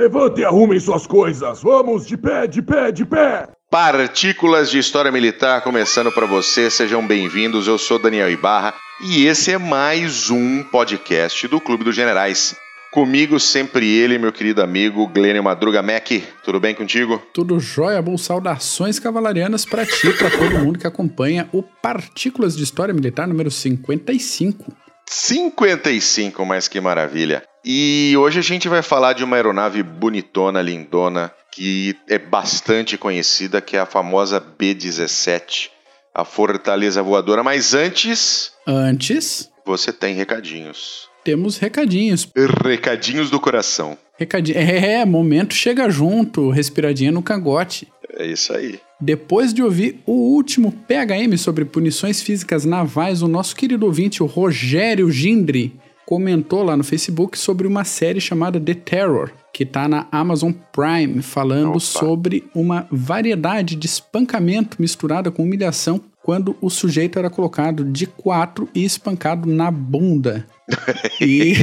Levante e arrumem suas coisas. Vamos, de pé, de pé, de pé. Partículas de História Militar começando para você, sejam bem-vindos. Eu sou Daniel Ibarra e esse é mais um podcast do Clube dos Generais. Comigo sempre ele, meu querido amigo Glênio Madruga Mac. Tudo bem contigo? Tudo jóia, bom. Saudações cavalarianas para ti, para todo mundo que acompanha o Partículas de História Militar número 55. 55, mas que maravilha. E hoje a gente vai falar de uma aeronave bonitona, lindona, que é bastante conhecida, que é a famosa B-17, a Fortaleza Voadora. Mas antes. Antes. Você tem recadinhos temos recadinhos. Recadinhos do coração. Recadinho. É, é, momento chega junto, respiradinha no cangote. É isso aí. Depois de ouvir o último PHM sobre punições físicas navais, o nosso querido ouvinte, o Rogério Gindri, comentou lá no Facebook sobre uma série chamada The Terror, que está na Amazon Prime, falando Opa. sobre uma variedade de espancamento misturada com humilhação quando o sujeito era colocado de quatro e espancado na bunda. e,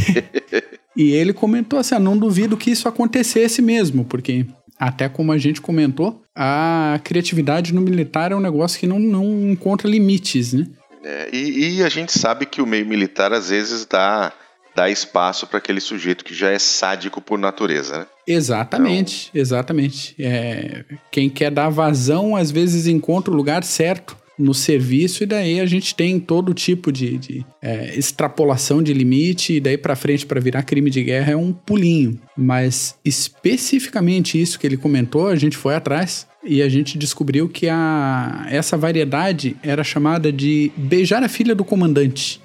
e ele comentou assim: ah, não duvido que isso acontecesse mesmo, porque até como a gente comentou, a criatividade no militar é um negócio que não, não encontra limites, né? É, e, e, a gente sabe que o meio militar às vezes dá, dá espaço para aquele sujeito que já é sádico por natureza, né? Exatamente, então... exatamente. É, quem quer dar vazão às vezes encontra o lugar certo no serviço, e daí a gente tem todo tipo de, de é, extrapolação de limite, e daí para frente para virar crime de guerra é um pulinho. Mas especificamente isso que ele comentou, a gente foi atrás e a gente descobriu que a, essa variedade era chamada de beijar a filha do comandante.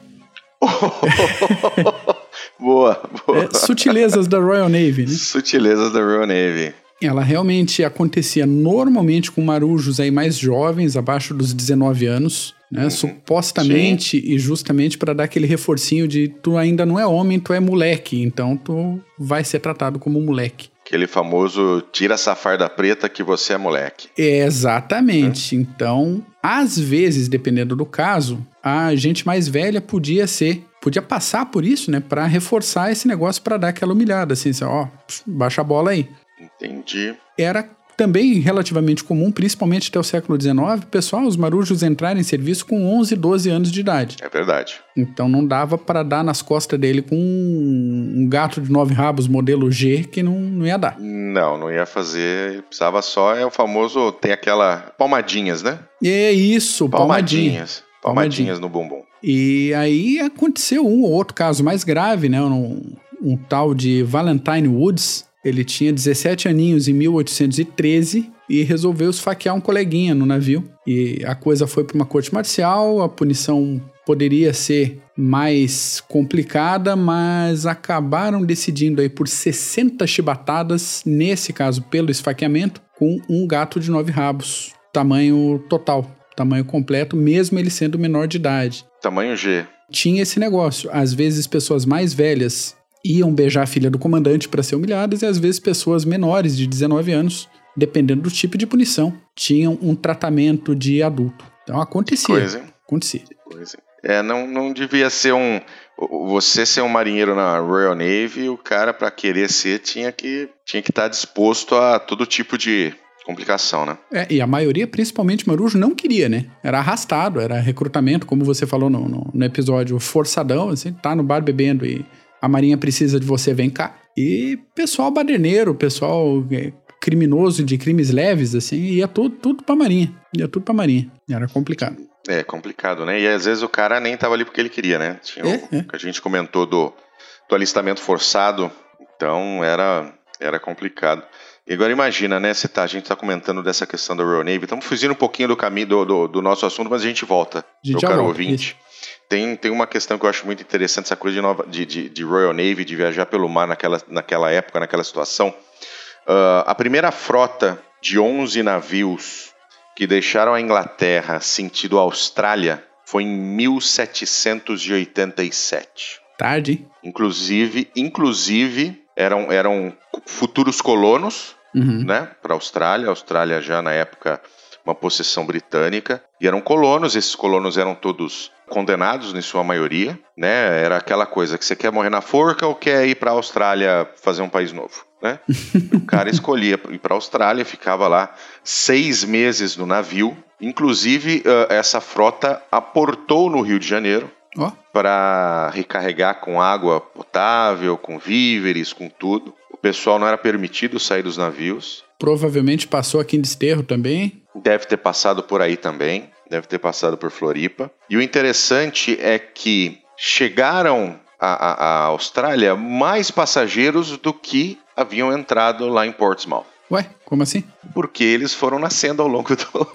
boa, boa. É, sutilezas da Royal Navy, né? Sutilezas da Royal Navy ela realmente acontecia normalmente com marujos aí mais jovens, abaixo dos 19 anos, né? Uhum. Supostamente Sim. e justamente para dar aquele reforcinho de tu ainda não é homem, tu é moleque, então tu vai ser tratado como moleque. Aquele famoso tira essa farda preta que você é moleque. Exatamente. É. Então, às vezes, dependendo do caso, a gente mais velha podia ser, podia passar por isso, né, para reforçar esse negócio para dar aquela humilhada, assim, assim, ó, baixa a bola aí. Entendi. Era também relativamente comum, principalmente até o século XIX, pessoal, os marujos entrarem em serviço com 11, 12 anos de idade. É verdade. Então não dava para dar nas costas dele com um gato de nove rabos modelo G que não, não ia dar. Não, não ia fazer. Precisava só, é o famoso, tem aquela palmadinhas, né? É isso, palmadinhas. Palmadinhas, palmadinhas no bumbum. E aí aconteceu um ou outro caso mais grave, né? Um, um tal de Valentine Woods, ele tinha 17 aninhos em 1813 e resolveu esfaquear um coleguinha no navio. E a coisa foi para uma corte marcial, a punição poderia ser mais complicada, mas acabaram decidindo aí por 60 chibatadas, nesse caso pelo esfaqueamento, com um gato de nove rabos, tamanho total, tamanho completo, mesmo ele sendo menor de idade. Tamanho G. Tinha esse negócio. Às vezes pessoas mais velhas iam beijar a filha do comandante para ser humilhadas e às vezes pessoas menores de 19 anos, dependendo do tipo de punição, tinham um tratamento de adulto. Então acontecia. Coisa? Acontecia. Coisa. É, não, não devia ser um. Você ser um marinheiro na Royal Navy, o cara, para querer ser, tinha que tinha que estar tá disposto a todo tipo de complicação, né? É, e a maioria, principalmente Marujo, não queria, né? Era arrastado, era recrutamento, como você falou no, no, no episódio, forçadão, assim, tá no bar bebendo e a Marinha precisa de você, vem cá. E pessoal baderneiro, pessoal é, criminoso de crimes leves, assim, ia tudo, tudo pra Marinha. Ia tudo pra Marinha. Era complicado. É, complicado, né? E às vezes o cara nem tava ali porque ele queria, né? Tinha é, o é. que a gente comentou do, do alistamento forçado, então era, era complicado. E agora imagina, né? Você tá, a gente tá comentando dessa questão da Royal Navy, estamos fugindo um pouquinho do caminho do, do, do, nosso assunto, mas a gente volta, meu caro ouvinte. Isso tem, tem uma questão que eu acho muito interessante, essa coisa de, nova, de, de, de Royal Navy, de viajar pelo mar naquela, naquela época, naquela situação. Uh, a primeira frota de 11 navios que deixaram a Inglaterra sentido a Austrália foi em 1787. Tarde. Inclusive, inclusive eram, eram futuros colonos, uhum. né, para a Austrália. A Austrália já na época uma possessão britânica e eram colonos. Esses colonos eram todos condenados, em sua maioria, né? Era aquela coisa que você quer morrer na forca ou quer ir para a Austrália fazer um país novo. né? o cara escolhia ir para a Austrália, ficava lá seis meses no navio. Inclusive, uh, essa frota aportou no Rio de Janeiro oh. para recarregar com água potável, com víveres, com tudo. O pessoal não era permitido sair dos navios. Provavelmente passou aqui em Desterro também. Deve ter passado por aí também. Deve ter passado por Floripa. E o interessante é que chegaram à, Austrália mais passageiros do que haviam entrado lá em Portsmouth. Ué, como assim? Porque eles foram nascendo ao longo do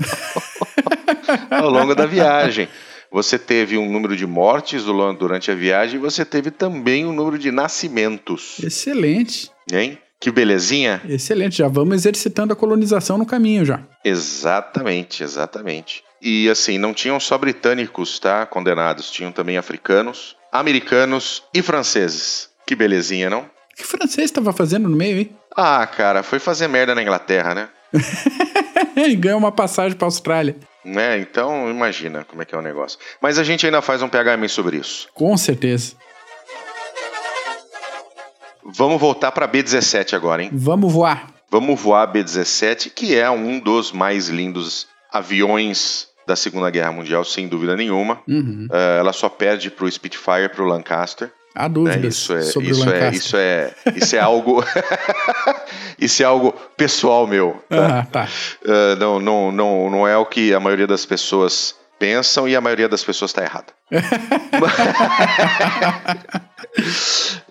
ao longo da viagem. Você teve um número de mortes durante a viagem e você teve também um número de nascimentos. Excelente. Hein? Que belezinha. Excelente, já vamos exercitando a colonização no caminho já. Exatamente, exatamente. E assim, não tinham só britânicos, tá? Condenados, tinham também africanos, americanos e franceses. Que belezinha, não? O que francês estava fazendo no meio, hein? Ah, cara, foi fazer merda na Inglaterra, né? e ganhou uma passagem para Austrália. Né? Então, imagina como é que é o negócio. Mas a gente ainda faz um PHM sobre isso. Com certeza. Vamos voltar para B17 agora, hein? Vamos voar. Vamos voar B17, que é um dos mais lindos aviões da Segunda Guerra Mundial, sem dúvida nenhuma. Uhum. Uh, ela só perde para o Spitfire, para o Lancaster. Há dúvidas né? isso é, sobre isso o Lancaster. É, isso é, isso é algo, isso é algo pessoal meu. Tá? Ah, tá. Uh, não, não, não, não é o que a maioria das pessoas pensam e a maioria das pessoas está errada.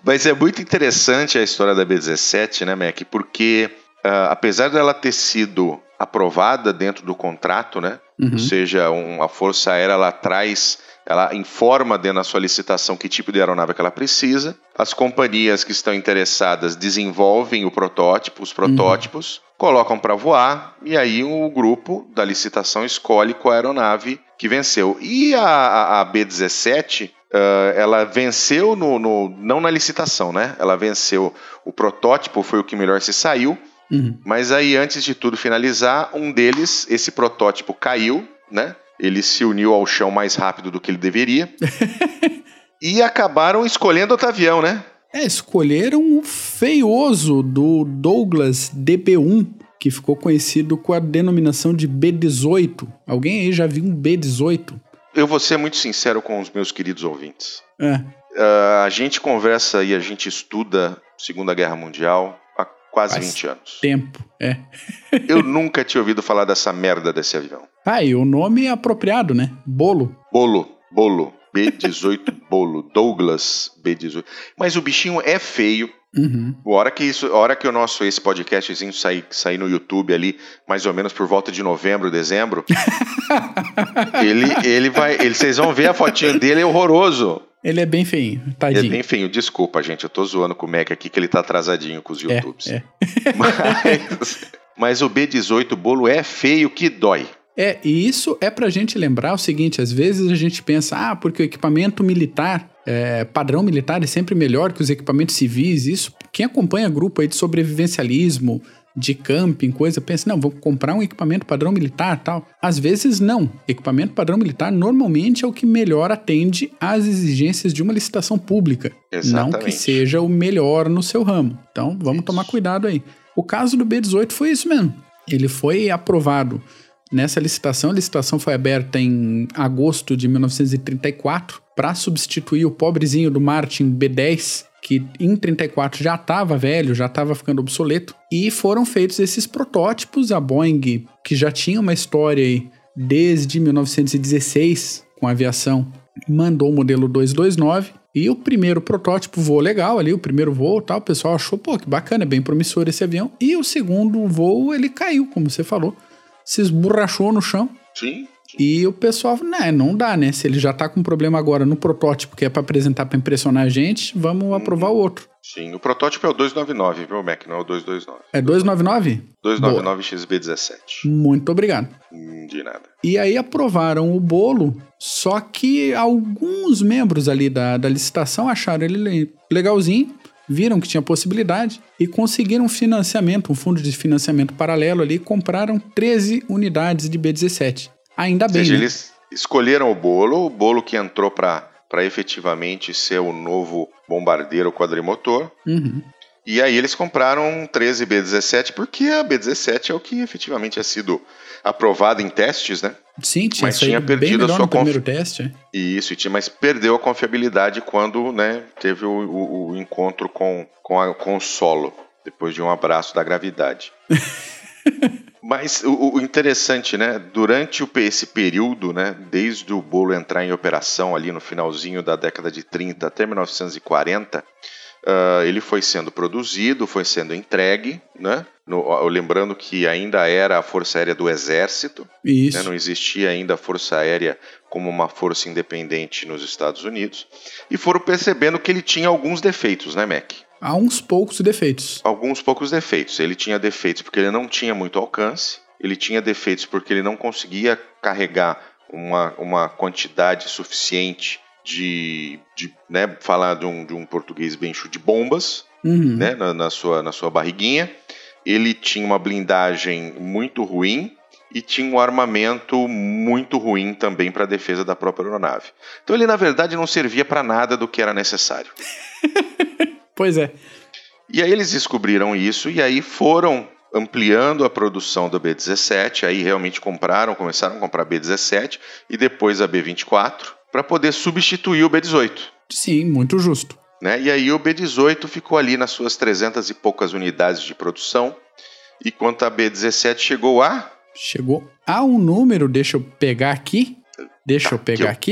Mas é muito interessante a história da B17, né, Mac? Porque uh, apesar dela ter sido aprovada dentro do contrato, né? Uhum. Ou seja, um, a Força Aérea ela traz, ela informa dentro da sua licitação que tipo de aeronave que ela precisa. As companhias que estão interessadas desenvolvem o protótipo, os protótipos, uhum. colocam para voar e aí o grupo da licitação escolhe qual aeronave que venceu. E a, a, a B-17 Uh, ela venceu no, no, não na licitação, né? Ela venceu o protótipo, foi o que melhor se saiu, Uhum. Mas aí, antes de tudo finalizar, um deles, esse protótipo caiu, né? Ele se uniu ao chão mais rápido do que ele deveria. e acabaram escolhendo outro avião, né? É, escolheram o feioso do Douglas DB1, que ficou conhecido com a denominação de B18. Alguém aí já viu um B18? Eu vou ser muito sincero com os meus queridos ouvintes. É. Uh, a gente conversa e a gente estuda Segunda Guerra Mundial, quase Faz 20 anos. Tempo, é. Eu nunca tinha ouvido falar dessa merda desse avião. Ah, e o nome é apropriado, né? Bolo. Bolo, bolo. B18 Bolo, Douglas B18. Mas o bichinho é feio. Uhum. Hora que isso, hora que o nosso esse podcastzinho sair, sair no YouTube ali, mais ou menos por volta de novembro, dezembro, ele, ele vai, ele, vocês vão ver a fotinha dele é horroroso. Ele é bem feinho, tadinho. Ele é bem feinho, desculpa, gente. Eu tô zoando com o Mac aqui que ele tá atrasadinho com os é, YouTubes. É. Mas, mas o B18 bolo é feio que dói. É, e isso é pra gente lembrar o seguinte: às vezes a gente pensa, ah, porque o equipamento militar, é, padrão militar é sempre melhor que os equipamentos civis. Isso, quem acompanha grupo aí de sobrevivencialismo, de camping, coisa, pensa, não, vou comprar um equipamento padrão militar tal. Às vezes não. Equipamento padrão militar normalmente é o que melhor atende às exigências de uma licitação pública. Exatamente. Não que seja o melhor no seu ramo. Então vamos isso. tomar cuidado aí. O caso do B18 foi isso mesmo. Ele foi aprovado nessa licitação. A licitação foi aberta em agosto de 1934 para substituir o pobrezinho do Martin B10 que em 34 já estava velho, já estava ficando obsoleto, e foram feitos esses protótipos. A Boeing, que já tinha uma história aí desde 1916 com aviação, mandou o modelo 229 e o primeiro protótipo voou legal ali, o primeiro voo tal, o pessoal achou, pô, que bacana, é bem promissor esse avião. E o segundo voo, ele caiu, como você falou, se esborrachou no chão. Sim. E o pessoal, né, não dá, né? Se ele já tá com problema agora no protótipo, que é para apresentar para impressionar a gente, vamos uhum. aprovar o outro. Sim, o protótipo é o 299, viu, Mac? Não é o 229. É 299? 299 XB17. Muito obrigado. Hum, de nada. E aí aprovaram o bolo, só que alguns membros ali da, da licitação acharam ele legalzinho, viram que tinha possibilidade e conseguiram um financiamento, um fundo de financiamento paralelo ali, compraram 13 unidades de B17. Ainda bem. Ou seja, né? eles escolheram o bolo, o bolo que entrou para efetivamente ser o novo bombardeiro quadrimotor. Uhum. E aí eles compraram 13 B-17 porque a B-17 é o que efetivamente tinha sido aprovado em testes, né? Sim, tinha, mas tinha perdido a sua no primeiro teste. É. Isso, tinha, mas perdeu a confiabilidade quando né, teve o, o, o encontro com, com, a, com o solo, depois de um abraço da gravidade. Mas o, o, interessante, né? Durante o, esse período, né? Desde o bolo entrar em operação ali no finalzinho da década de 30 até 1940, uh, ele foi sendo produzido, foi sendo entregue, né? No, lembrando que ainda era a Força Aérea do Exército, né, não existia ainda a Força Aérea como uma força independente nos Estados Unidos, e foram percebendo que ele tinha alguns defeitos, né, Mac? Há uns poucos defeitos. Alguns poucos defeitos. Ele tinha defeitos porque ele não tinha muito alcance, ele tinha defeitos porque ele não conseguia carregar uma, uma quantidade suficiente de, de né, falar de um, de um português bem de bombas uhum. né, na, na, sua, na sua barriguinha. Ele tinha uma blindagem muito ruim e tinha um armamento muito ruim também para a defesa da própria aeronave. Então ele, na verdade, não servia para nada do que era necessário. Pois é. E aí eles descobriram isso e aí foram ampliando a produção do B-17, aí realmente compraram, começaram a comprar B-17 e depois a B-24 para poder substituir o B-18. Sim, muito justo. Né? E aí o B-18 ficou ali nas suas 300 e poucas unidades de produção, enquanto a B-17 chegou a... Chegou a um número, deixa eu pegar aqui. Deixa tá eu pegar aqui.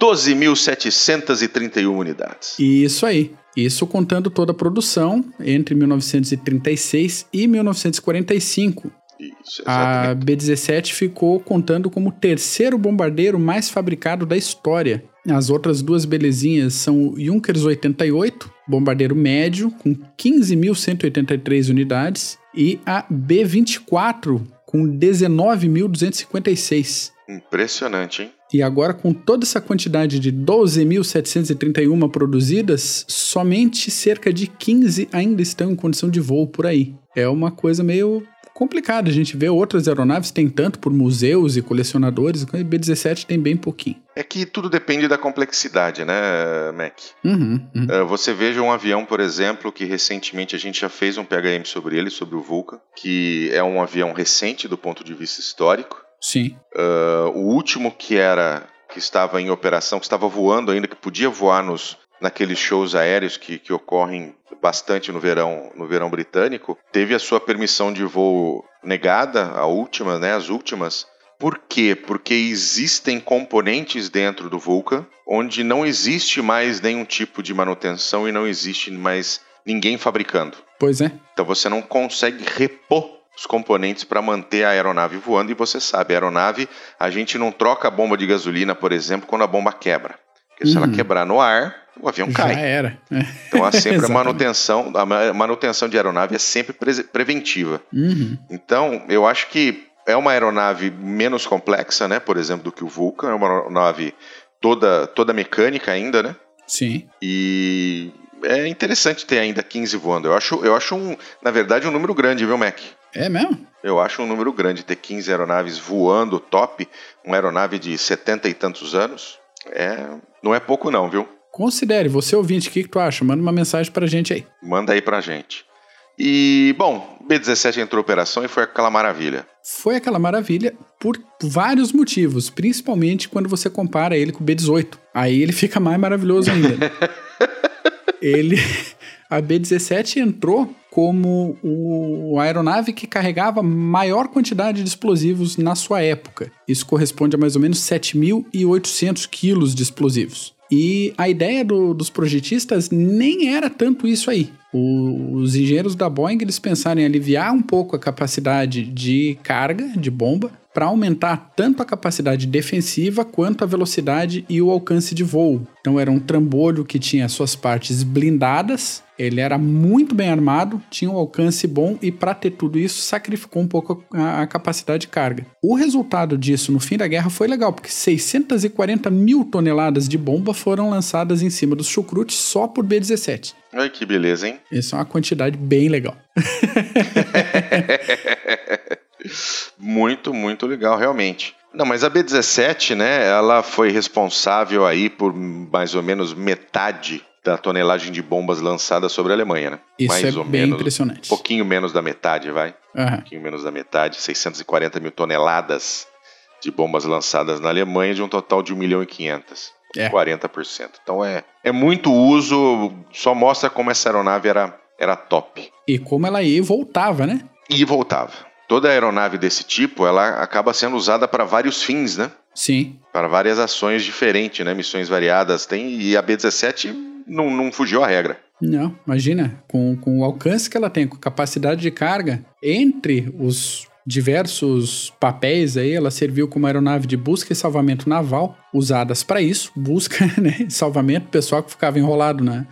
12.731 unidades. Isso aí. Isso contando toda a produção entre 1936 e 1945. Isso, a B-17 ficou contando como o terceiro bombardeiro mais fabricado da história. As outras duas belezinhas são o Junkers 88, bombardeiro médio, com 15.183 unidades, e a B-24, com 19.256. Impressionante, hein? E agora, com toda essa quantidade de 12.731 produzidas, somente cerca de 15 ainda estão em condição de voo por aí. É uma coisa meio complicada. A gente vê outras aeronaves tem tanto por museus e colecionadores, o B-17 tem bem pouquinho. É que tudo depende da complexidade, né, Mac? Uhum, uhum. Uh, você veja um avião, por exemplo, que recentemente a gente já fez um PHM sobre ele, sobre o Vulcan, que é um avião recente do ponto de vista histórico. Sim. Uh, o último que era que estava em operação, que estava voando ainda, que podia voar nos naqueles shows aéreos que, que ocorrem bastante no verão no verão britânico, teve a sua permissão de voo negada, a última, né, as últimas. Por quê? Porque existem componentes dentro do Vulcan onde não existe mais nenhum tipo de manutenção e não existe mais ninguém fabricando. Pois é. Então você não consegue repor os componentes para manter a aeronave voando. E você sabe, a aeronave, a gente não troca a bomba de gasolina, por exemplo, quando a bomba quebra. Porque uhum. se ela uhum. quebrar no ar, o avião cai. Já era. Então há sempre a manutenção, a manutenção de aeronave é sempre pre preventiva. Uhum. Então, eu acho que é uma aeronave menos complexa, né? Por exemplo, do que o Vulcan, é uma aeronave toda, toda mecânica ainda, né? Sim. E é interessante ter ainda 15 voando. Eu acho, eu acho um, na verdade, um número grande, viu, Mac? É mesmo? Eu acho um número grande ter 15 aeronaves voando top, uma aeronave de 70 e tantos anos. É, não é pouco não, viu? Considere, você ouvinte, o que, que tu acha? Manda uma mensagem pra gente aí. Manda aí pra gente. E, bom, B-17 entrou em operação e foi aquela maravilha. Foi aquela maravilha por vários motivos, principalmente quando você compara ele com o B-18. Aí ele fica mais maravilhoso ainda. ele, a B-17 entrou como o, a aeronave que carregava maior quantidade de explosivos na sua época. Isso corresponde a mais ou menos 7.800 quilos de explosivos. E a ideia do, dos projetistas nem era tanto isso aí. O, os engenheiros da Boeing eles pensaram em aliviar um pouco a capacidade de carga de bomba para aumentar tanto a capacidade defensiva quanto a velocidade e o alcance de voo. Então era um trambolho que tinha suas partes blindadas, ele era muito bem armado, tinha um alcance bom e para ter tudo isso sacrificou um pouco a, a, capacidade de carga. O resultado disso no fim da guerra foi legal, porque 640 mil toneladas de bomba foram lançadas em cima dos chucrutes só por B-17. Ai, que beleza, hein? Isso é uma quantidade bem legal. muito, muito legal, realmente. Não, mas a B-17, né, ela foi responsável aí por mais ou menos metade da tonelagem de bombas lançadas sobre a Alemanha, né? Isso mais é ou bem menos, impressionante. Um pouquinho menos da metade, vai. Aham. Um pouquinho menos da metade, 640 mil toneladas de bombas lançadas na Alemanha, de um total de 1 milhão e 500. É. 40%. Então é, é muito uso, só mostra como essa aeronave era, era top. E como ela ia e voltava, né? E voltava. Toda aeronave desse tipo, ela acaba sendo usada para vários fins, né? Sim. Para várias ações diferentes, né? Missões variadas. Tem, e a B-17 não, não fugiu à regra. Não, imagina, com, com o alcance que ela tem, com a capacidade de carga, entre os diversos papéis aí, ela serviu como aeronave de busca e salvamento naval, usadas para isso, busca, né, salvamento, pessoal que ficava enrolado né,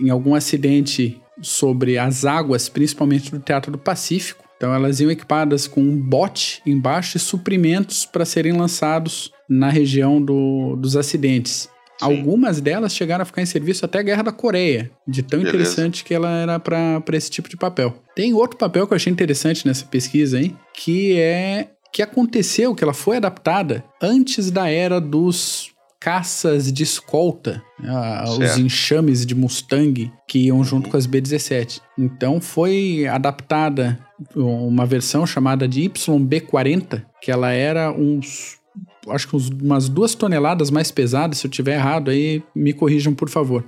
em algum acidente sobre as águas, principalmente do Teatro do Pacífico. Então elas iam equipadas com um bote embaixo e suprimentos para serem lançados na região do, dos acidentes. Sim. Algumas delas chegaram a ficar em serviço até a Guerra da Coreia, de tão Beleza. interessante que ela era para esse tipo de papel. Tem outro papel que eu achei interessante nessa pesquisa, hein? Que é que aconteceu, que ela foi adaptada antes da era dos caças de escolta, ah, os enxames de Mustang que iam junto com as B-17. Então foi adaptada uma versão chamada de YB-40, que ela era uns acho que uns- umas duas toneladas mais pesada. Se eu tiver errado, aí me corrijam, por favor.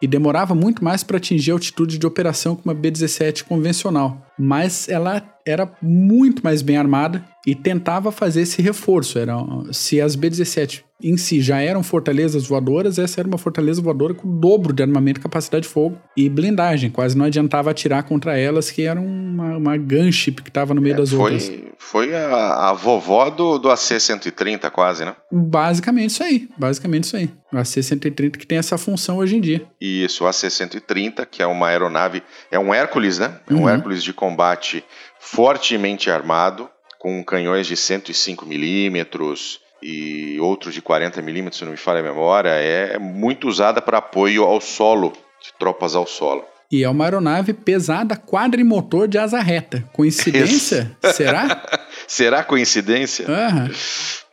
E demorava muito mais para atingir a altitude de operação que uma B-17 convencional. Mas ela era muito mais bem armada e tentava fazer esse reforço. Era, se as B-17 em si já eram fortalezas voadoras, essa era uma fortaleza voadora com o dobro de armamento, capacidade de fogo e blindagem. Quase não adiantava atirar contra elas, que era uma, uma gunship que estava no meio das outras. Foi, foi a, a vovó do, do AC-130, quase, né? Basicamente isso aí. Basicamente isso aí. O AC-130 que tem essa função hoje em dia. Isso, o AC-130, que é uma aeronave, é um Hércules, né? É um Uhum. Hércules de combate fortemente armado, com canhões de 105 milímetros e outros de 40 milímetros, se não me falha a memória. É muito usada para apoio ao solo, de tropas ao solo. E é uma aeronave pesada quadrimotor de asa reta. Coincidência? Será? Será coincidência? Aham.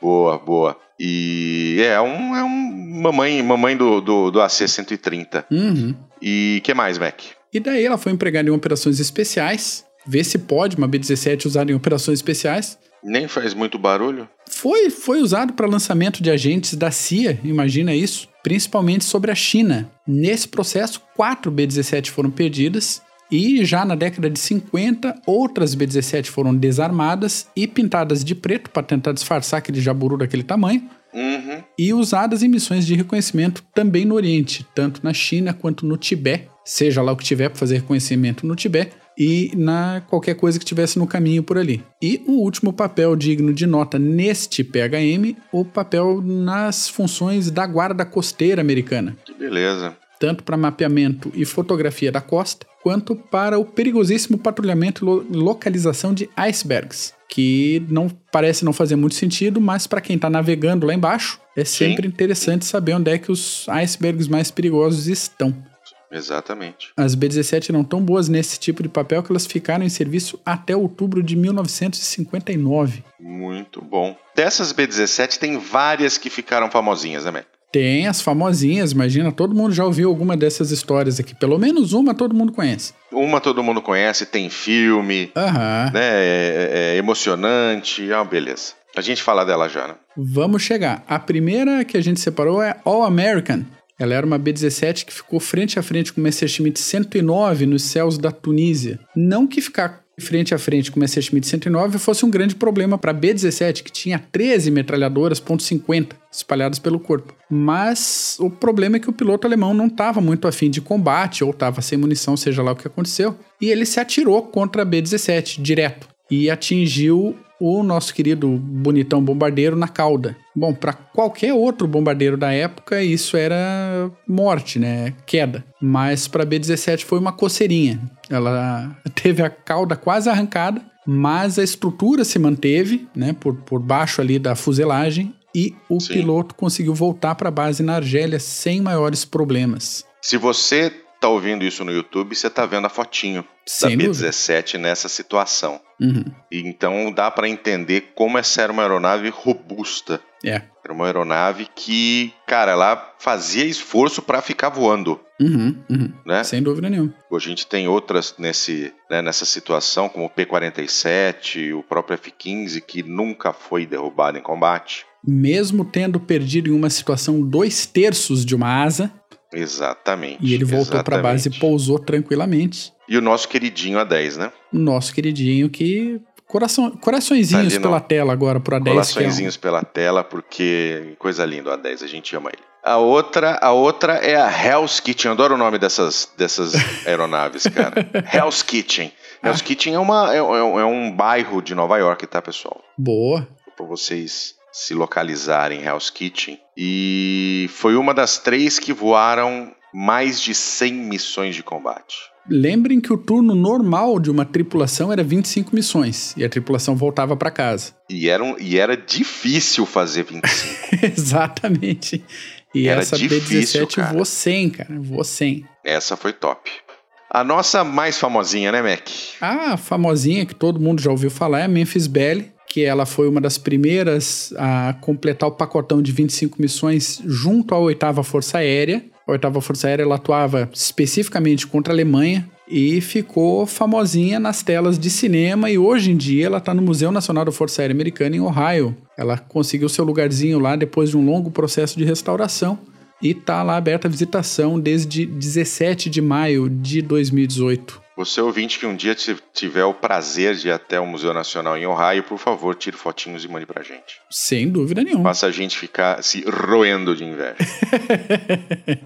Boa, boa. E é um, é um mamãe, mamãe do, do, do AC-130. Uhum. E que mais, Mac? E daí ela foi empregada em operações especiais. Ver se pode uma B-17 usada em operações especiais. Nem faz muito barulho? Foi, foi usado para lançamento de agentes da CIA, imagina isso, principalmente sobre a China. Nesse processo, quatro B-17 foram perdidas e já na década de 50, outras B-17 foram desarmadas e pintadas de preto para tentar disfarçar aquele jaburu daquele tamanho Uhum. e usadas em missões de reconhecimento também no Oriente, tanto na China quanto no Tibete, seja lá o que tiver para fazer reconhecimento no Tibete e na qualquer coisa que tivesse no caminho por ali. E o último papel digno de nota neste PHM, o papel nas funções da guarda costeira americana, Que beleza. tanto para mapeamento e fotografia da costa, quanto para o perigosíssimo patrulhamento e lo- localização de icebergs, que não parece não fazer muito sentido, mas para quem está navegando lá embaixo, é sempre interessante saber onde é que os icebergs mais perigosos estão. Exatamente. As B-17 eram tão boas nesse tipo de papel que elas ficaram em serviço até outubro de 1959. Muito bom. Dessas B-17 tem várias que ficaram famosinhas, né, Mac? Tem as famosinhas, imagina, todo mundo já ouviu alguma dessas histórias aqui. Pelo menos uma todo mundo conhece. Uma todo mundo conhece, tem filme, Aham. né? É, é emocionante. Ah, beleza. A gente fala dela já, né? Vamos chegar. A primeira que a gente separou é All American. Ela era uma B-17 que ficou frente a frente com o Messerschmitt 109 nos céus da Tunísia. Não que ficar frente a frente com o Messerschmitt 109 fosse um grande problema para a B-17, que tinha 13 metralhadoras .50 espalhadas pelo corpo. Mas o problema é que o piloto alemão não estava muito afim de combate, ou estava sem munição, seja lá o que aconteceu, e ele se atirou contra a B-17 direto e atingiu o nosso querido bonitão bombardeiro na cauda. Bom, para qualquer outro bombardeiro da época, isso era morte, né? Queda. Mas para B-17 foi uma coceirinha. Ela teve a cauda quase arrancada, mas a estrutura se manteve, né? Por, por baixo ali da fuselagem. E o Sim. piloto conseguiu voltar para a base na Argélia sem maiores problemas. Se você tá ouvindo isso no YouTube, você tá vendo a fotinho Sem da dúvida. B-17 nessa situação. Uhum. E então dá para entender como essa era uma aeronave robusta. É. Era uma aeronave que, cara, ela fazia esforço para ficar voando, Uhum, uhum. né? Sem dúvida nenhuma. Hoje a gente tem outras nesse, né, nessa situação, como o P-47, o próprio F-15, que nunca foi derrubado em combate. Mesmo tendo perdido em uma situação dois terços de uma asa, Exatamente. e ele voltou para a base e pousou tranquilamente. E o nosso queridinho A10, né? O nosso queridinho que. Coração, coraçõezinhos Tá pela não. tela agora pro A10. que é um- Coraçõezinhos pela tela, porque coisa linda o A10, a gente ama ele. A outra, a outra é a Hell's Kitchen. Adoro o nome dessas, dessas aeronaves, cara. Hell's Kitchen. Hell's Kitchen é, uma, é, é um- é um bairro de Nova York, tá, pessoal? Boa. Para vocês se localizarem Hell's Kitchen. E foi uma das três que voaram mais de 100 missões de combate. Lembrem que o turno normal de uma tripulação era 25 missões e a tripulação voltava para casa. E era, um- e era difícil fazer 25. Exatamente. E Era essa difícil, B17 cara. voou 100, cara. Voou 100. Essa foi top. A nossa mais famosinha, né, Mac? A famosinha que todo mundo já ouviu falar é a Memphis Belly, que ela foi uma das primeiras a completar o pacotão de 25 missões junto à oitava Força Aérea. A oitava Força Aérea ela atuava especificamente contra a Alemanha e ficou famosinha nas telas de cinema e hoje em dia ela está no Museu Nacional da Força Aérea Americana em Ohio. Ela conseguiu seu lugarzinho lá depois de um longo processo de restauração e está lá aberta a visitação desde 17 de maio de 2018. Você ouvinte que um dia ti- tiver o prazer de ir até o Museu Nacional em Ohio, por favor, tire fotinhos e mande pra gente. Sem dúvida nenhuma. Faça a gente ficar se roendo de inveja.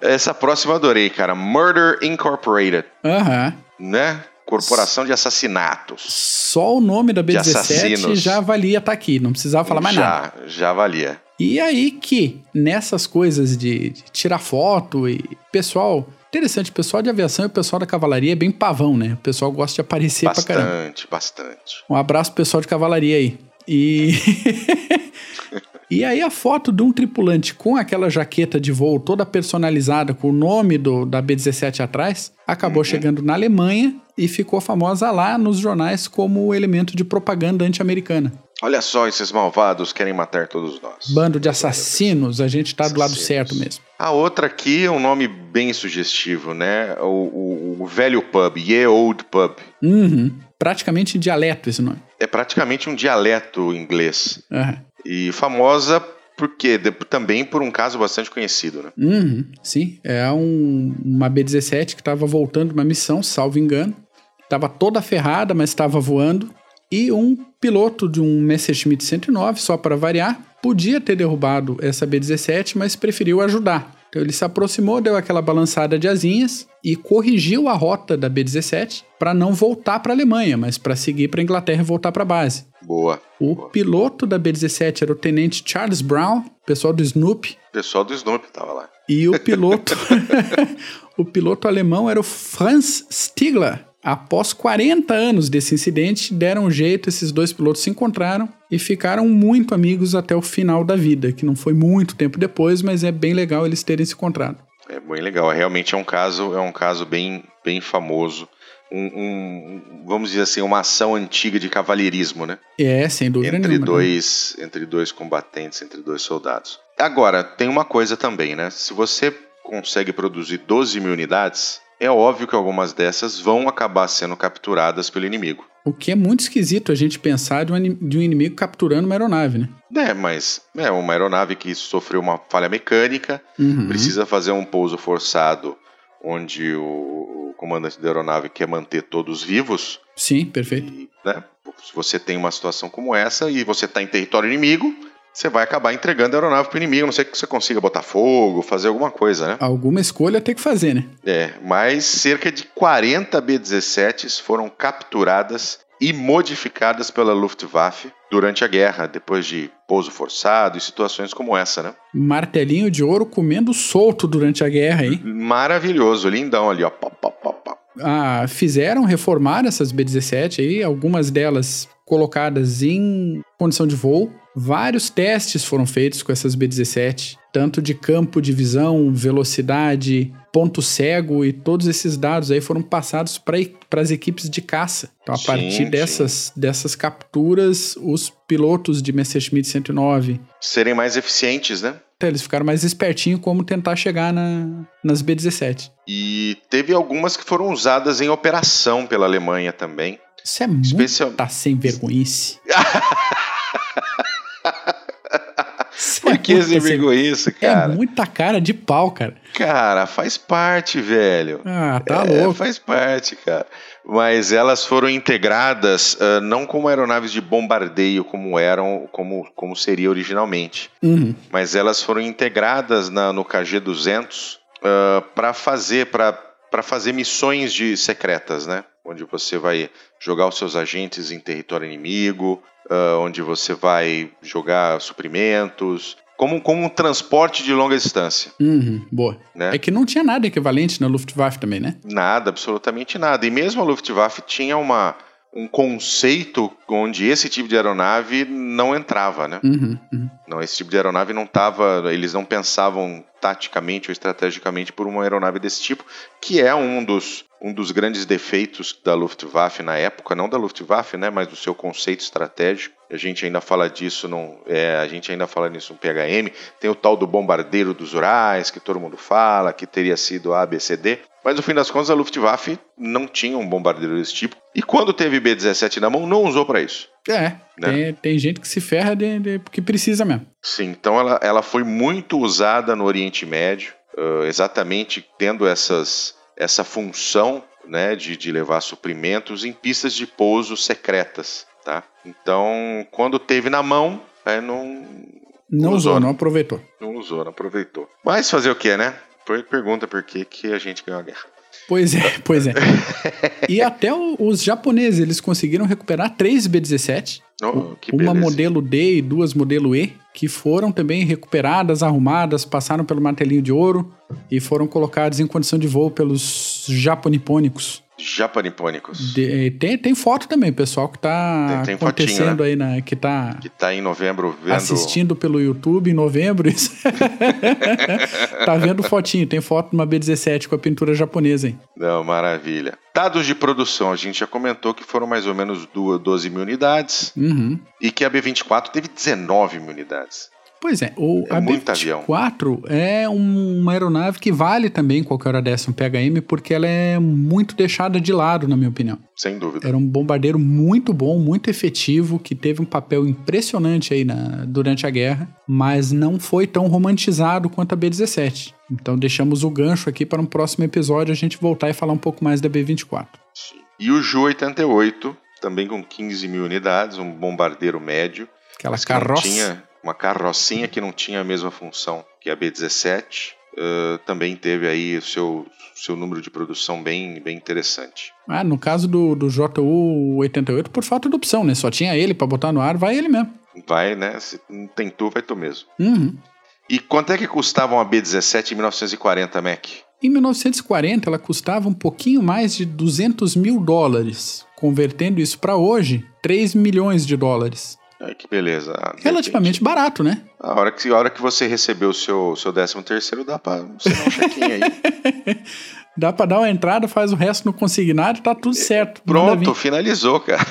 Essa próxima eu adorei, cara. Murder Incorporated, Aham. né? Corporação de Assassinatos. Só o nome da B17 assassinos. já valia estar aqui, não precisava falar mais já, nada. Já valia. E aí que, nessas coisas de, de tirar foto e pessoal, interessante, o pessoal de aviação e o pessoal da cavalaria é bem pavão, né? O pessoal gosta de aparecer pra caramba. Bastante, bastante. Um abraço pro pessoal de cavalaria aí. E E aí a foto de um tripulante com aquela jaqueta de voo toda personalizada com o nome do, da B-17 atrás, acabou chegando na Alemanha e ficou famosa lá nos jornais como elemento de propaganda anti-americana. Olha só, esses malvados querem matar todos nós. Bando de assassinos, a gente tá do lado certo mesmo. A outra aqui é um nome bem sugestivo, né? O, o- o velho pub, Ye Old Pub. Uhum. Praticamente dialeto esse nome. É praticamente um dialeto inglês. Aham. E famosa porque também por um caso bastante conhecido, né? Uhum, sim, é um- uma B-17 que estava voltando de uma missão, salvo engano. Estava toda ferrada, mas estava voando. E um piloto de um Messerschmitt 109, só para variar, podia ter derrubado essa B-17, mas preferiu ajudar. Então ele se aproximou, deu aquela balançada de asinhas e corrigiu a rota da B-17 para não voltar para a Alemanha, mas para seguir para a Inglaterra e voltar para a base. Boa. O piloto da B-17 era o tenente Charles Brown, pessoal do Snoopy, O pessoal do Snoopy tava lá. e o piloto, o piloto alemão era o Franz Stigler. Após 40 anos desse incidente, deram um jeito, esses dois pilotos se encontraram e ficaram muito amigos até o final da vida, que não foi muito tempo depois, mas é bem legal eles terem se encontrado. É bem legal. Realmente é um caso, é um caso bem, bem famoso. Um, um- vamos dizer assim, uma ação antiga de cavalheirismo, né? É, sem dúvida Entre nenhuma. dois, entre dois combatentes, entre dois soldados. Agora, tem uma coisa também, né? Se você consegue produzir 12 mil unidades, é óbvio que algumas dessas vão acabar sendo capturadas pelo inimigo. O que é muito esquisito a gente pensar um, de um inimigo capturando uma aeronave, né? É, mas é uma aeronave que sofreu uma falha mecânica, Uhum. precisa fazer um pouso forçado onde o, o comandante da aeronave quer manter todos vivos. Sim, perfeito. E, né, se você tem uma situação como essa e você está em território inimigo, você vai acabar entregando a aeronave para o inimigo, a não sei que você consiga botar fogo, fazer alguma coisa, né? Alguma escolha tem que fazer, né? É, mas cerca de 40 B-17s foram capturadas e modificadas pela Luftwaffe durante a guerra, depois de pouso forçado e situações como essa, né? Martelinho de ouro comendo solto durante a guerra aí. Maravilhoso, lindão ali, ó. Pá, pá, pá, pá. Ah, fizeram reformar essas B-17 aí, algumas delas colocadas em condição de voo. Vários testes foram feitos com essas B-17, tanto de campo de visão, velocidade, ponto cego e todos esses dados aí foram passados para as equipes de caça. Então, a sim, partir dessas, dessas capturas, os pilotos de Messerschmitt 109 serem mais eficientes, né? Eles ficaram mais espertinhos como tentar chegar na, nas B-17. E teve algumas que foram usadas em operação pela Alemanha também. Isso é Especial... tá sem vergonhice. Por que é sem vergonhice, cara? É muita cara de pau, cara. Cara, faz parte, velho. Ah, tá é, louco. Faz parte, cara. Mas elas foram integradas uh, não como aeronaves de bombardeio como eram, como, como seria originalmente. Uhum. Mas elas foram integradas na, no KG-200 uh, para fazer, para fazer missões de secretas, né? Onde você vai jogar os seus agentes em território inimigo, uh, onde você vai jogar suprimentos, como, como um transporte de longa distância. Uhum, boa. Né? É que não tinha nada equivalente na Luftwaffe também, né? Nada, absolutamente nada. E mesmo a Luftwaffe tinha uma, um conceito onde esse tipo de aeronave não entrava, né? Uhum, uhum. Não, esse tipo de aeronave não estava, eles não pensavam taticamente ou estrategicamente por uma aeronave desse tipo, que é um dos, um dos grandes defeitos da Luftwaffe na época, não da Luftwaffe, né, mas do seu conceito estratégico. A gente ainda fala disso, não, é, a gente ainda fala nisso no PHM. Tem o tal do bombardeiro dos Urais, que todo mundo fala, que teria sido a ABCD. Mas no fim das contas, a Luftwaffe não tinha um bombardeiro desse tipo. E quando teve B-17 na mão, não usou para isso. É, né? tem, tem, gente que se ferra de, de, porque precisa mesmo. Sim, então ela, ela foi muito usada no Oriente Médio, uh, exatamente tendo essas, essa função né, de, de levar suprimentos em pistas de pouso secretas. Tá? Então, quando teve na mão, é, não. Não, usou, usou, não aproveitou. Não usou, não aproveitou. Mas fazer o que, né? Pergunta por que, que a gente ganhou a guerra. Pois é, pois é. e até os japoneses, eles conseguiram recuperar três B-17. Oh, uma modelo D e duas modelo E, que foram também recuperadas, arrumadas, passaram pelo martelinho de ouro e foram colocadas em condição de voo pelos japonipônicos. Japanipônicos. De, tem, tem foto também, pessoal que tá tem, tem acontecendo fotinho, né? aí, na, que tá... Que tá em novembro vendo... Assistindo pelo YouTube em novembro, isso. tá vendo fotinho, tem foto de uma B-17 com a pintura japonesa, hein? Não, maravilha. Dados de produção, a gente já comentou que foram mais ou menos 12 mil unidades. Uhum. E que a B-24 teve 19 mil unidades. Pois é, o é B-24 é uma aeronave que vale também qualquer hora dessa um PHM, porque ela é muito deixada de lado, na minha opinião. Sem dúvida. Era um bombardeiro muito bom, muito efetivo, que teve um papel impressionante aí na, durante a guerra, mas não foi tão romantizado quanto a B-17. Então deixamos o gancho aqui para um próximo episódio a gente voltar e falar um pouco mais da B-24. E o Ju-88, também com 15 mil unidades, um bombardeiro médio. Aquela carroça. Tinha uma carrocinha que não tinha a mesma função que a B17. Uh, também teve aí o seu, seu número de produção bem, bem interessante. Ah, no caso do, do JU-88, por falta de opção, né? Só tinha ele para botar no ar, vai ele mesmo. Vai, né? Se não tem tu, vai tu mesmo. Uhum. E quanto é que custava uma B17 em 1940, Mac? Em 1940, ela custava um pouquinho mais de 200 mil dólares. Convertendo isso para hoje, 3 milhões de dólares. Ai, que beleza. Ah, Relativamente barato, né? A hora que, a hora que você recebeu o seu, seu 13 terceiro, dá pra você dar um chequinho aí. dá pra dar uma entrada, faz o resto no consignado tá tudo certo. Pronto, finalizou, cara.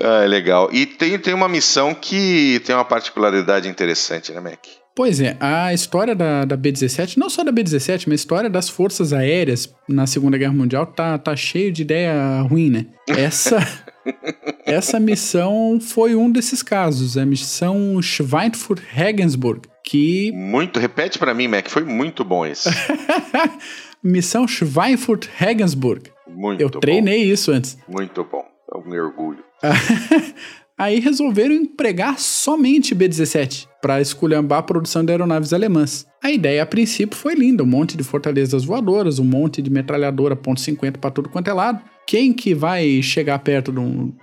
ah, legal. E tem, tem uma missão que tem uma particularidade interessante, né, Mac? Pois é, a história da, da B-17, não só da B-17, mas a história das forças aéreas na Segunda Guerra Mundial tá, tá cheio de ideia ruim, né? Essa, essa missão foi um desses casos, a missão Schweinfurt-Regensburg, que... Muito, repete para mim, Mac, foi muito bom esse. missão Schweinfurt-Regensburg. Muito Eu treinei bom. isso antes. Muito bom, é um orgulho. Aí resolveram empregar somente B-17 para esculhambar a produção de aeronaves alemãs. A ideia a princípio foi linda, um monte de fortalezas voadoras, um monte de metralhadora .50 para tudo quanto é lado. Quem que vai chegar perto de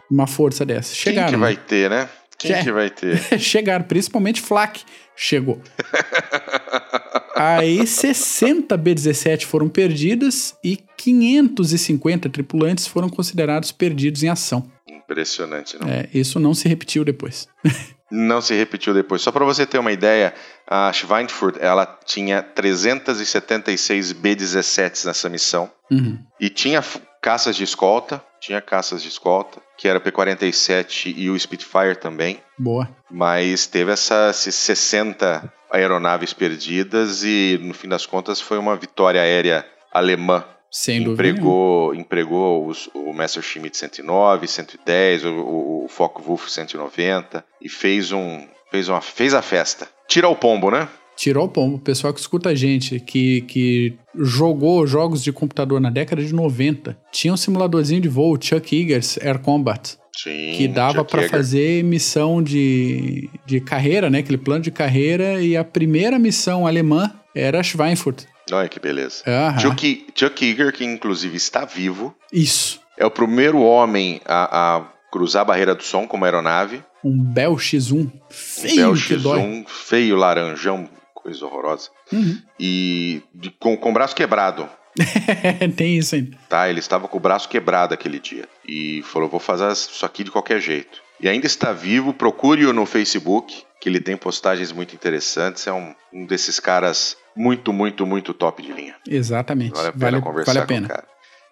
uma força dessa? Chegaram. Quem que vai ter, né? Quem que, que vai ter? Chegaram, principalmente Flak chegou. Aí 60 B-17 foram perdidas e 550 tripulantes foram considerados perdidos em ação. Impressionante, não? É, isso não se repetiu depois. Não se repetiu depois. Só para você ter uma ideia, a Schweinfurt ela tinha 376 B-17 nessa missão Uhum. e tinha caças de escolta, tinha caças de escolta, que era o P-47 e o Spitfire também, Boa. mas teve essa, esses 60 aeronaves perdidas e no fim das contas foi uma vitória aérea alemã Sem dúvida. nenhuma. empregou, empregou os, o Messerschmitt 109, 110, o, o, o Focke-Wulf 190 e fez um fez uma fez a festa. Tira o pombo, né? Tirou o pombo. O pessoal que escuta a gente, que, que jogou jogos de computador na década de 90, tinha um simuladorzinho de voo, Chuck Eagers Air Combat, Sim. que dava Yeager. fazer missão de, de carreira, né? Aquele plano de carreira. E a primeira missão alemã era Schweinfurt. Olha que beleza. Aham. Chuck, Chuck Yeager, que inclusive está vivo, Isso. é o primeiro homem a, a cruzar a barreira do som como aeronave. Um Bell X1 Um feio Bell que dói. X1, feio, laranjão, coisa horrorosa. Uhum. E de- com, com o braço quebrado. Tem isso ainda. tá? Ele estava com o braço quebrado aquele dia e falou: vou fazer isso aqui de qualquer jeito. E ainda está vivo, procure-o no Facebook, que ele tem postagens muito interessantes. É um, um desses caras muito, muito, muito top de linha. Exatamente. Vale a pena Vale, conversar vale a com o pena. cara.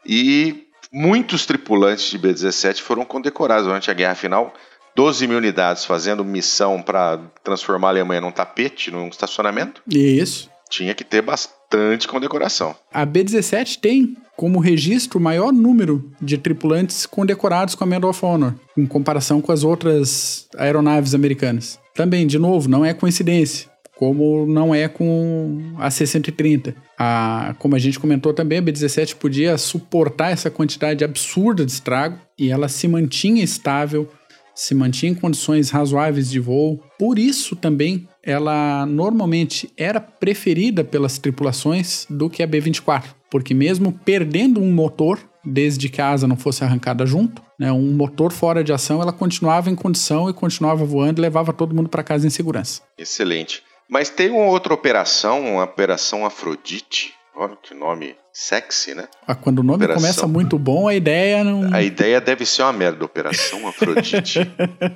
E muitos tripulantes de B-17 foram condecorados durante a guerra final. 12 mil unidades fazendo missão para transformar a Alemanha num tapete, num estacionamento. Isso. Tinha que ter bastante condecoração. A B-17 tem como registro o maior número de tripulantes condecorados com a Medal of Honor, em comparação com as outras aeronaves americanas. Também, de novo, não é coincidência, como não é com a C-130. A, como a gente comentou também, a B-17 podia suportar essa quantidade absurda de estrago e ela se mantinha estável, se mantinha em condições razoáveis de voo. Por isso também ela normalmente era preferida pelas tripulações do que a B-24, porque mesmo perdendo um motor, desde que a asa não fosse arrancada junto, né, um motor fora de ação, ela continuava em condição e continuava voando e levava todo mundo para casa em segurança. Excelente. Mas tem uma outra operação, uma operação Afrodite. Olha que nome sexy, né? Ah, Quando o nome Operação. começa muito bom, a ideia não. A ideia deve ser uma merda, Operação Afrodite.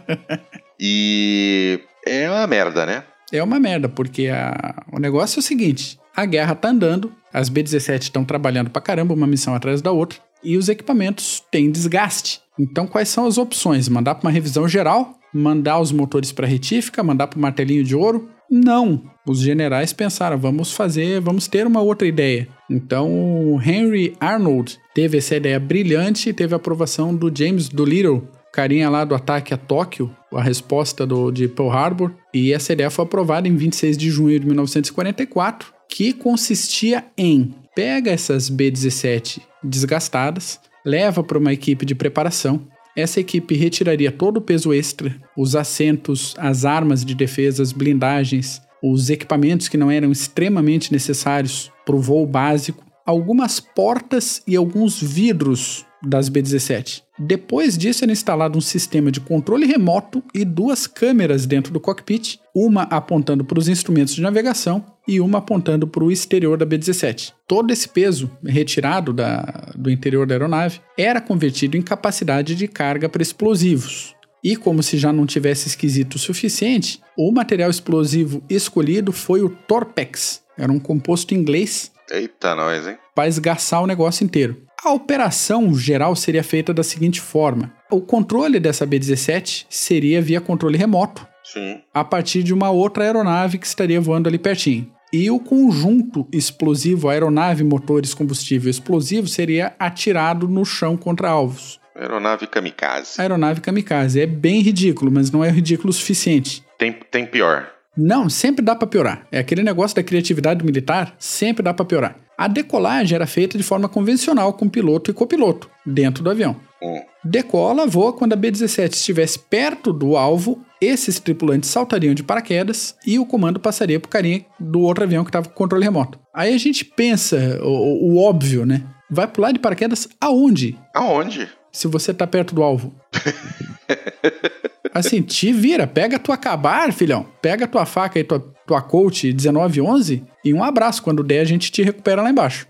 e é uma merda, né? É uma merda, porque a- o negócio é o seguinte: a guerra tá andando, as B-17 estão trabalhando pra caramba, uma missão atrás da outra, e os equipamentos têm desgaste. Então, quais são as opções? Mandar para uma revisão geral? Mandar os motores para retífica? Mandar para o martelinho de ouro? Não. Os generais pensaram, vamos fazer, vamos ter uma outra ideia. Então, o Henry Arnold teve essa ideia brilhante e teve a aprovação do James Doolittle, carinha lá do ataque a Tóquio, a resposta do, de Pearl Harbor, e essa ideia foi aprovada em 26 de junho de 1944, que consistia em pega essas B-17 desgastadas, leva para uma equipe de preparação. Essa equipe retiraria todo o peso extra, os assentos, as armas de defesa, as blindagens, os equipamentos que não eram extremamente necessários para o voo básico, algumas portas e alguns vidros das B-17. Depois disso era instalado um sistema de controle remoto e duas câmeras dentro do cockpit, uma apontando para os instrumentos de navegação e uma apontando para o exterior da B-17. Todo esse peso retirado da, do interior da aeronave era convertido em capacidade de carga para explosivos. E como se já não tivesse esquisito o suficiente, o material explosivo escolhido foi o Torpex. Era um composto inglês Eita, nós, hein? para esgaçar o negócio inteiro. A operação geral seria feita da seguinte forma: o controle dessa B-17 seria via controle remoto, Sim. a partir de uma outra aeronave que estaria voando ali pertinho. E o conjunto explosivo, aeronave, motores, combustível explosivo, seria atirado no chão contra alvos. Aeronave kamikaze. Aeronave kamikaze. É bem ridículo, mas não é ridículo o suficiente. Tem, tem pior. Não, sempre dá pra piorar. É aquele negócio da criatividade militar, sempre dá pra piorar. A decolagem era feita de forma convencional com piloto e copiloto dentro do avião. Hum. Decola, voa quando a B-17 estivesse perto do alvo, esses tripulantes saltariam de paraquedas e o comando passaria pro carinha do outro avião que estava com controle remoto. Aí a gente pensa o, o- o óbvio, né? Vai pular de paraquedas aonde? Aonde? Se você tá perto do alvo. Assim, te vira, pega tua cabar, filhão. Pega tua faca e tua, tua Colt 1911 e um abraço. Quando der, a gente te recupera lá embaixo.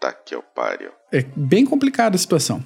Tá que eu pariu. É bem complicada a situação.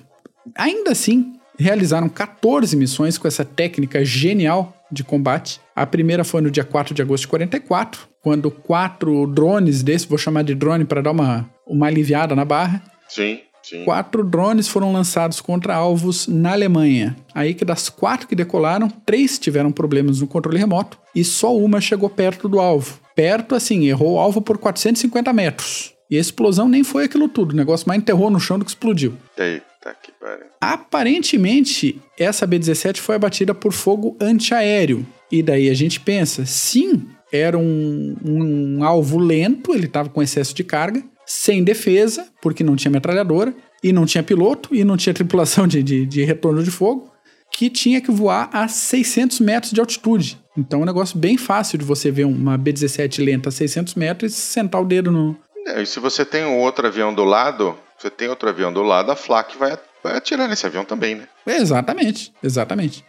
Ainda assim, realizaram 14 missões com essa técnica genial de combate. A primeira foi no dia 4 de agosto de 44, quando quatro drones desse, vou chamar de drone para dar uma, uma aliviada na barra. Sim. Sim. Quatro drones foram lançados contra alvos na Alemanha. Aí que das quatro que decolaram, três tiveram problemas no controle remoto e só uma chegou perto do alvo. Perto, assim, errou o alvo por 450 metros. E a explosão nem foi aquilo tudo, o negócio mais enterrou no chão do que explodiu. Eita que pariu. Aparentemente, essa B-17 foi abatida por fogo antiaéreo. E daí a gente pensa, sim, era um, um alvo lento, ele estava com excesso de carga, sem defesa, porque não tinha metralhadora, e não tinha piloto, e não tinha tripulação de, de, de retorno de fogo, que tinha que voar a 600 metros de altitude. Então é um negócio bem fácil de você ver uma B-17 lenta a 600 metros e sentar o dedo no... É, e se você tem um outro avião do lado, você tem outro avião do lado, a FLAC vai, vai atirar nesse avião também, né? Exatamente, exatamente.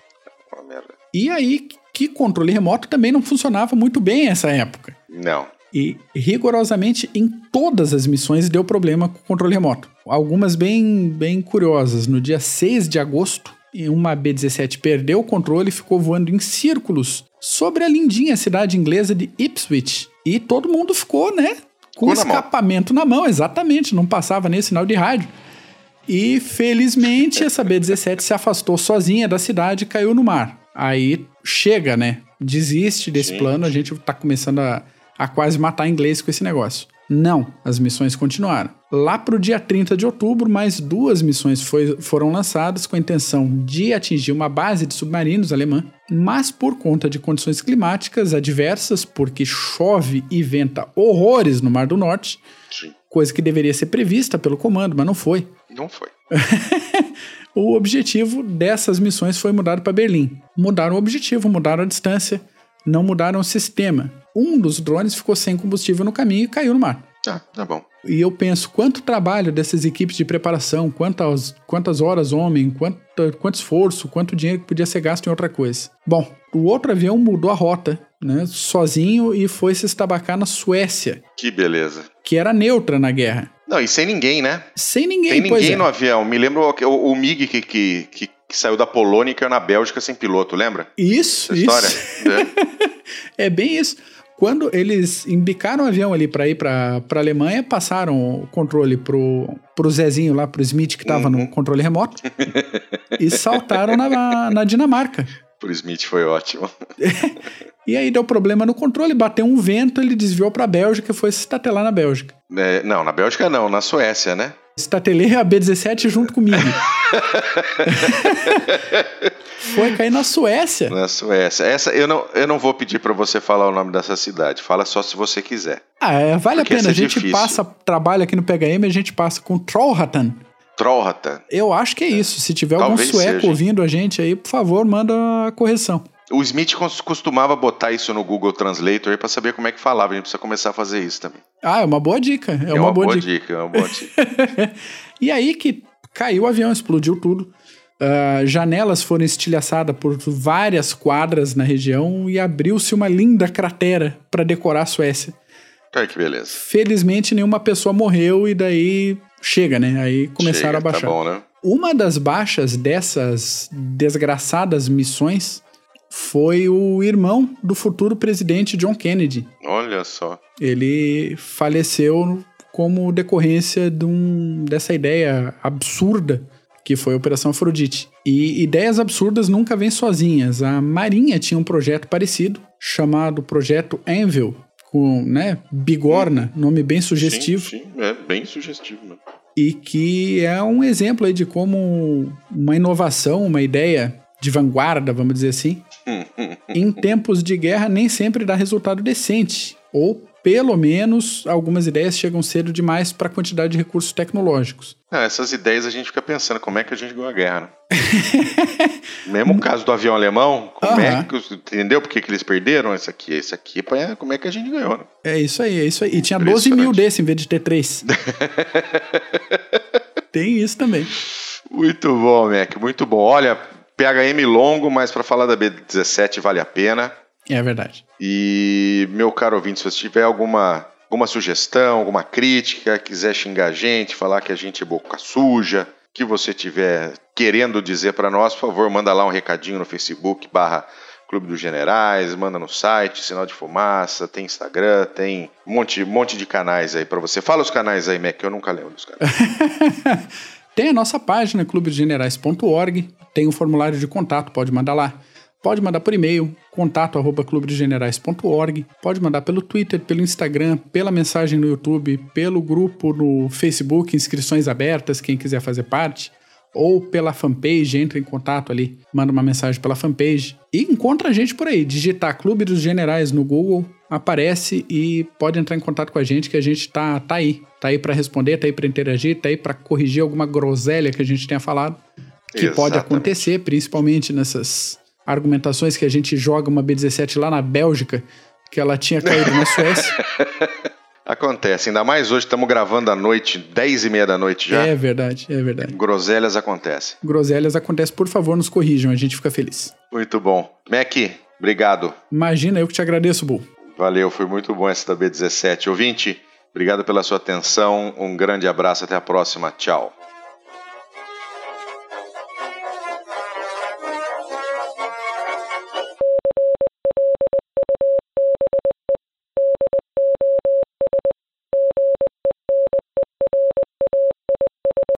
E aí que controle remoto também não funcionava muito bem nessa época. Não. E rigorosamente em todas as missões deu problema com o controle remoto. Algumas bem, bem curiosas. No dia 6 de agosto, uma B-17 perdeu o controle e ficou voando em círculos sobre a lindinha cidade inglesa de Ipswich. E todo mundo ficou, né? Com escapamento na mão, exatamente, não passava nem sinal de rádio. E felizmente essa B-17 se afastou sozinha da cidade e caiu no mar. Aí chega, né? Desiste desse Gente. plano, a gente tá começando a, a quase matar inglês com esse negócio. Não, as missões continuaram. Lá pro dia 30 de outubro, mais duas missões foi- foram lançadas com a intenção de atingir uma base de submarinos alemã, mas por conta de condições climáticas adversas, porque chove e venta horrores no Mar do Norte, Sim. coisa que deveria ser prevista pelo comando, mas não foi. Não foi. O objetivo dessas missões foi mudado para Berlim. Mudaram o objetivo, mudaram a distância, não mudaram o sistema. Um dos drones ficou sem combustível no caminho e caiu no mar. Ah, tá bom. E eu penso, quanto trabalho dessas equipes de preparação, quantas, quantas horas homem, quanto, quanto esforço, quanto dinheiro que podia ser gasto em outra coisa. Bom, o outro avião mudou a rota, né, sozinho e foi se estabacar na Suécia, Que beleza. que era neutra na guerra. Não, e sem ninguém, né? Sem ninguém, pois ninguém é. no avião. Me lembro o, o, o MiG que, que, que, que saiu da Polônia e caiu na Bélgica sem piloto, lembra? Isso, Essa isso. história? É. É bem isso. Quando eles embicaram o avião ali para ir para a Alemanha, passaram o controle pro, pro Zezinho lá, pro Smith, que tava Uhum. no controle remoto, e saltaram na, na Dinamarca. Por Smith foi ótimo. E aí deu problema no controle, bateu um vento, ele desviou para a Bélgica e foi se estatelar na Bélgica. É, não, na Bélgica não, na Suécia, né? Estatelei a B-17 junto comigo. foi cair na Suécia. Na Suécia. Essa eu não, eu não vou pedir pra você falar o nome dessa cidade. Fala só se você quiser. Ah, é, vale Porque a pena. A é gente difícil. passa, trabalha aqui no PHM, a gente passa com Trollhättan. Trollhättan. Eu acho que é isso. Se tiver algum Talvez sueco seja. ouvindo a gente aí, por favor, manda a correção. O Smith cos- costumava botar isso no Google Translator pra saber como é que falava. A gente precisa começar a fazer isso também. Ah, é uma boa dica. É, uma, boa, dica. é uma boa dica. E aí que caiu o avião, explodiu tudo. Ah, janelas foram estilhaçadas por várias quadras na região e abriu-se uma linda cratera para decorar a Suécia. Ai, que beleza. Felizmente, nenhuma pessoa morreu e daí chega, né? Aí começaram Chega, a baixar. Tá bom, né? Uma das baixas dessas desgraçadas missões foi o irmão do futuro presidente John Kennedy. Olha só. Ele faleceu como decorrência de um- dessa ideia absurda que foi a Operação Afrodite. E ideias absurdas nunca vêm sozinhas. A Marinha tinha um projeto parecido, chamado Projeto Anvil, com né, bigorna, nome bem sugestivo Sim, sim, é bem sugestivo mesmo. e que é um exemplo aí de como uma inovação, uma ideia de vanguarda, vamos dizer assim, em tempos de guerra nem sempre dá resultado decente, ou pelo menos algumas ideias chegam cedo demais para a quantidade de recursos tecnológicos. Ah, essas ideias a gente fica pensando como é que a gente ganhou a guerra, né? Mesmo o caso do avião alemão, como é que, entendeu por que, que eles perderam? Esse aqui, esse aqui, como é que a gente ganhou, né? É isso aí, é isso aí. E tinha 12 mil desse em vez de ter 3. Tem isso também. Muito bom, Mac, muito bom. Olha, PHM longo, mas para falar da B17 vale a pena. É verdade. E, meu caro ouvinte, se você tiver alguma, alguma sugestão, alguma crítica, quiser xingar a gente, falar que a gente é boca suja, que você tiver querendo dizer para nós, por favor, manda lá um recadinho no Facebook barra Clube dos Generais, manda no site, Sinal de Fumaça, tem Instagram, tem um monte, monte de canais aí para você. Fala os canais aí, Mac, que eu nunca lembro dos canais. tem a nossa página, clubedesgenerais.org, tem o formulário de contato, pode mandar lá. Pode mandar por e-mail, contato arroba clubedegenerais.org, pode mandar pelo Twitter, pelo Instagram, pela mensagem no YouTube, pelo grupo no Facebook, inscrições abertas, quem quiser fazer parte, ou pela fanpage, entra em contato ali, manda uma mensagem pela fanpage. E encontra a gente por aí, digitar Clube dos Generais no Google, aparece e pode entrar em contato com a gente que a gente tá, tá aí, tá aí para responder, tá aí para interagir, tá aí para corrigir alguma groselha que a gente tenha falado, que Exatamente. pode acontecer, principalmente nessas argumentações que a gente joga uma B17 lá na Bélgica, que ela tinha caído na Suécia. Acontece, ainda mais hoje, estamos gravando à noite, 10 e meia da noite já. É verdade, é verdade. Groselhas acontecem. Groselhas acontecem, por favor, nos corrijam, a gente fica feliz. Muito bom. Mac, obrigado. Imagina, eu que te agradeço, Bu. Valeu, foi muito bom essa da B17. Ouvinte, obrigado pela sua atenção, um grande abraço, até a próxima, tchau.